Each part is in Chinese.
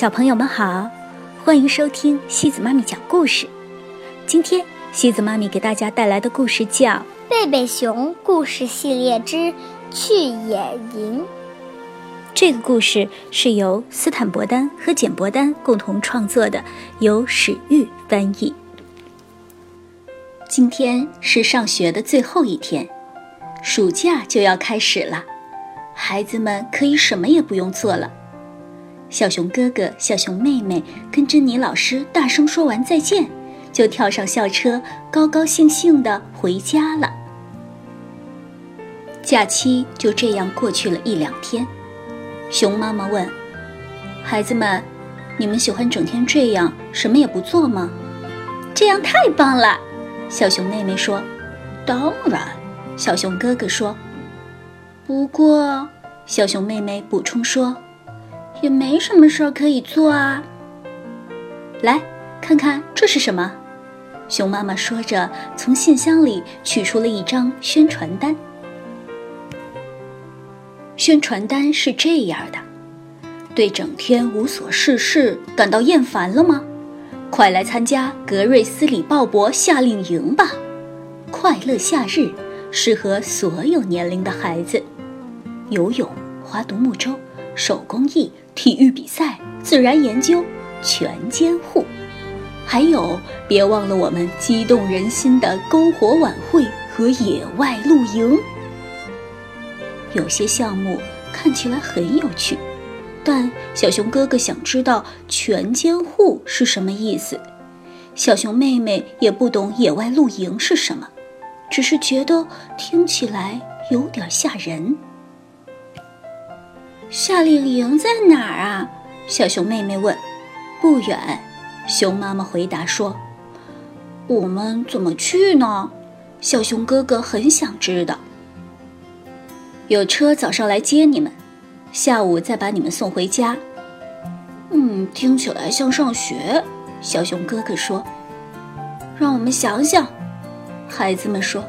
小朋友们好，欢迎收听西子妈咪讲故事。今天西子妈咪给大家带来的故事叫《贝贝熊故事系列之去野营》。这个故事是由斯坦伯丹和简伯丹共同创作的，由史玉翻译。今天是上学的最后一天，暑假就要开始了，孩子们可以什么也不用做了。小熊哥哥、小熊妹妹跟珍妮老师大声说完再见，就跳上校车，高高兴兴地回家了。假期就这样过去了一两天。熊妈妈问：“孩子们，你们喜欢整天这样什么也不做吗？”“这样太棒了！”小熊妹妹说。“当然。”小熊哥哥说。“不过，”小熊妹妹补充说，“也没什么事儿可以做啊。”来看看这是什么？熊妈妈说着，从信箱里取出了一张宣传单。宣传单是这样的：对整天无所事事感到厌烦了吗？快来参加格瑞斯里鲍勃夏令营吧！快乐夏日适合所有年龄的孩子，游泳、划独木舟、手工艺、体育比赛、自然研究，全监护。还有，别忘了我们激动人心的篝火晚会和野外露营。有些项目看起来很有趣，但小熊哥哥想知道全监护是什么意思。小熊妹妹也不懂野外露营是什么，只是觉得听起来有点吓人。夏令营在哪儿啊？小熊妹妹问。不远，熊妈妈回答说。我们怎么去呢？小熊哥哥很想知道。有车早上来接你们，下午再把你们送回家。嗯，听起来像上学。小熊哥哥说：“让我们想想。”孩子们说，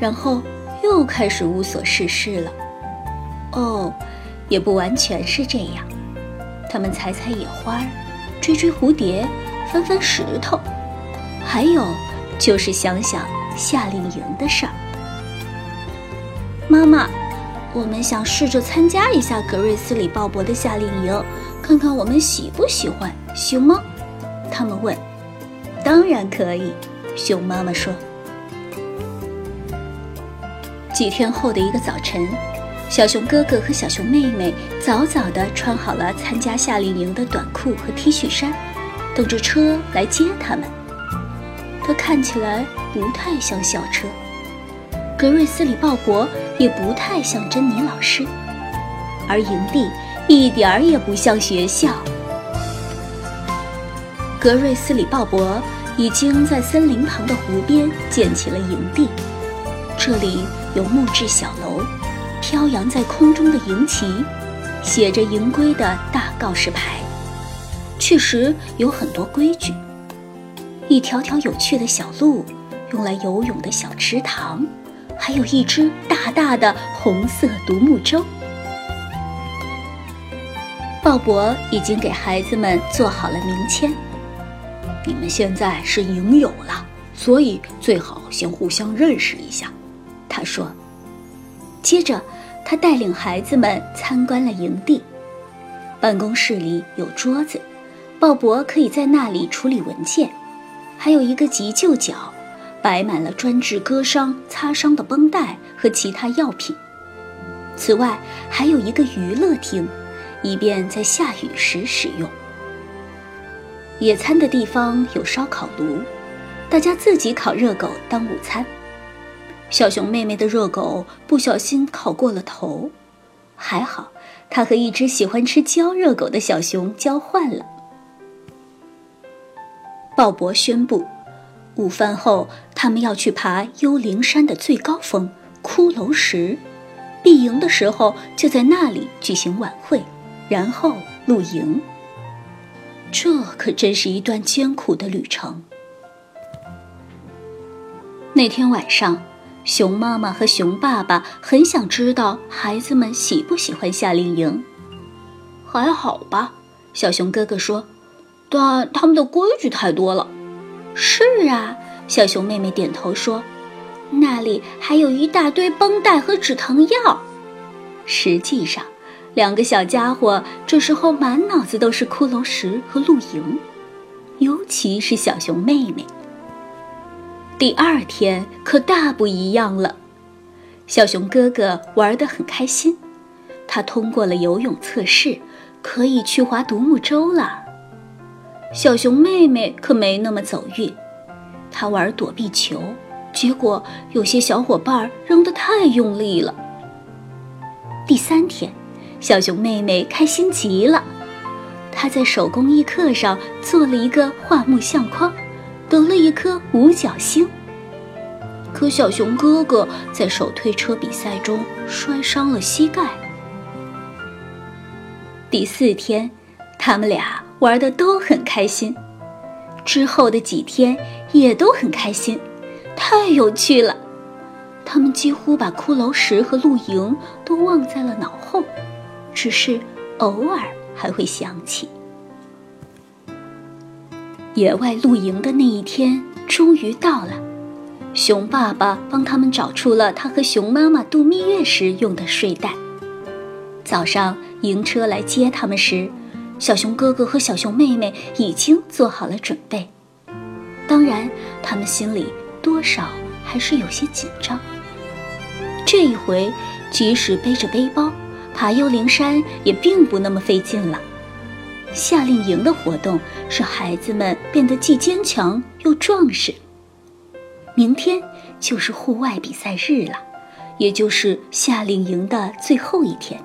然后又开始无所事事了。哦，也不完全是这样。他们采采野花，追追蝴蝶，翻翻石头，还有就是想想夏令营的事儿。妈妈。我们想试着参加一下格瑞斯里鲍勃的夏令营，看看我们喜不喜欢，行吗？他们问。当然可以，熊妈妈说。几天后的一个早晨，小熊哥哥和小熊妹妹早早地穿好了参加夏令营的短裤和 T 恤衫，等着车来接他们。它看起来不太像校车。格瑞斯里鲍勃也不太像珍妮老师，而营地一点儿也不像学校。格瑞斯里鲍勃已经在森林旁的湖边建起了营地，这里有木质小楼，飘扬在空中的营旗，写着营规的大告示牌，确实有很多规矩。一条条有趣的小路，用来游泳的小池塘。还有一只大大的红色独木舟。鲍勃已经给孩子们做好了名签。你们现在是营友了，所以最好先互相认识一下。他说。接着，他带领孩子们参观了营地。办公室里有桌子，鲍勃可以在那里处理文件，还有一个急救角。摆满了专治割伤、擦伤的绷带和其他药品。此外，还有一个娱乐厅，以便在下雨时使用。野餐的地方有烧烤炉，大家自己烤热狗当午餐。小熊妹妹的热狗不小心烤过了头，还好，她和一只喜欢吃焦热狗的小熊交换了。鲍勃宣布。午饭后，他们要去爬幽灵山的最高峰骷髅石。闭营的时候就在那里举行晚会，然后露营。这可真是一段艰苦的旅程。那天晚上，熊妈妈和熊爸爸很想知道孩子们喜不喜欢夏令营。还好吧，小熊哥哥说：“但他们的规矩太多了。”是啊，小熊妹妹点头说：“那里还有一大堆绷带和止疼药。”实际上，两个小家伙这时候满脑子都是骷髅石和露营，尤其是小熊妹妹。第二天可大不一样了，小熊哥哥玩得很开心，他通过了游泳测试，可以去划独木舟了。小熊妹妹可没那么走运，她玩躲避球，结果有些小伙伴扔得太用力了。第三天，小熊妹妹开心极了，她在手工艺课上做了一个画木相框，得了一颗五角星。可小熊哥哥在手推车比赛中摔伤了膝盖。第四天，他们俩。玩的都很开心，之后的几天也都很开心，太有趣了。他们几乎把骷髅石和露营都忘在了脑后，只是偶尔还会想起。野外露营的那一天终于到了，熊爸爸帮他们找出了他和熊妈妈度蜜月时用的睡袋。早上营车来接他们时。小熊哥哥和小熊妹妹已经做好了准备，当然，他们心里多少还是有些紧张。这一回，即使背着背包爬幽灵山，也并不那么费劲了。夏令营的活动使孩子们变得既坚强又壮实。明天就是户外比赛日了，也就是夏令营的最后一天。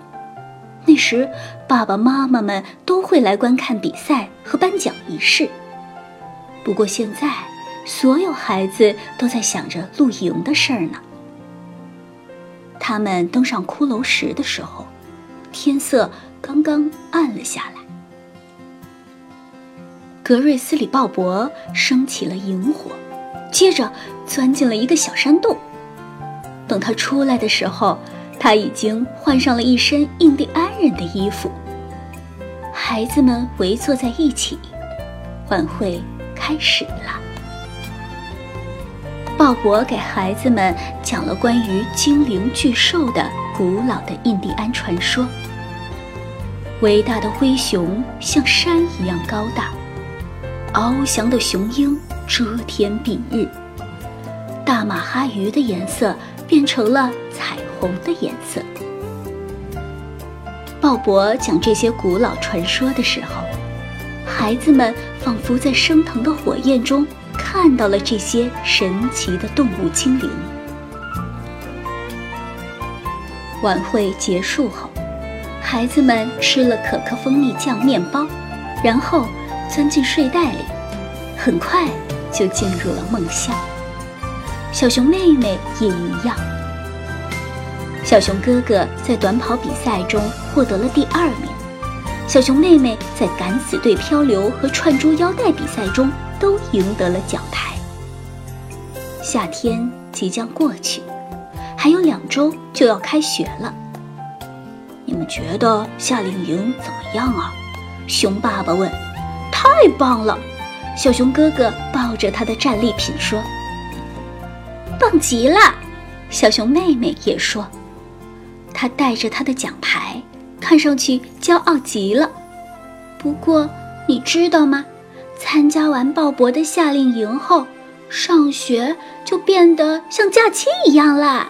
那时，爸爸妈妈们都会来观看比赛和颁奖仪式。不过现在，所有孩子都在想着露营的事儿呢。他们登上骷髅石的时候，天色刚刚暗了下来。格瑞斯里鲍勃升起了萤火，接着钻进了一个小山洞。等他出来的时候，他已经换上了一身印第安人的衣服。孩子们围坐在一起，晚会开始了。鲍勃给孩子们讲了关于精灵巨兽的古老的印第安传说。伟大的灰熊像山一样高大，翱翔的雄鹰遮天蔽日，大马哈鱼的颜色变成了彩。虹的颜色。鲍勃讲这些古老传说的时候，孩子们仿佛在升腾的火焰中看到了这些神奇的动物精灵。晚会结束后，孩子们吃了可可蜂蜜酱面包，然后钻进睡袋里，很快就进入了梦乡。小熊妹妹也一样。小熊哥哥在短跑比赛中获得了第二名，小熊妹妹在敢死队漂流和串珠腰带比赛中都赢得了奖牌。夏天即将过去，还有两周就要开学了。你们觉得夏令营怎么样啊？熊爸爸问。太棒了！小熊哥哥抱着他的战利品说。棒极了！小熊妹妹也说。他带着他的奖牌，看上去骄傲极了。不过，你知道吗？参加完鲍勃的夏令营后，上学就变得像假期一样啦。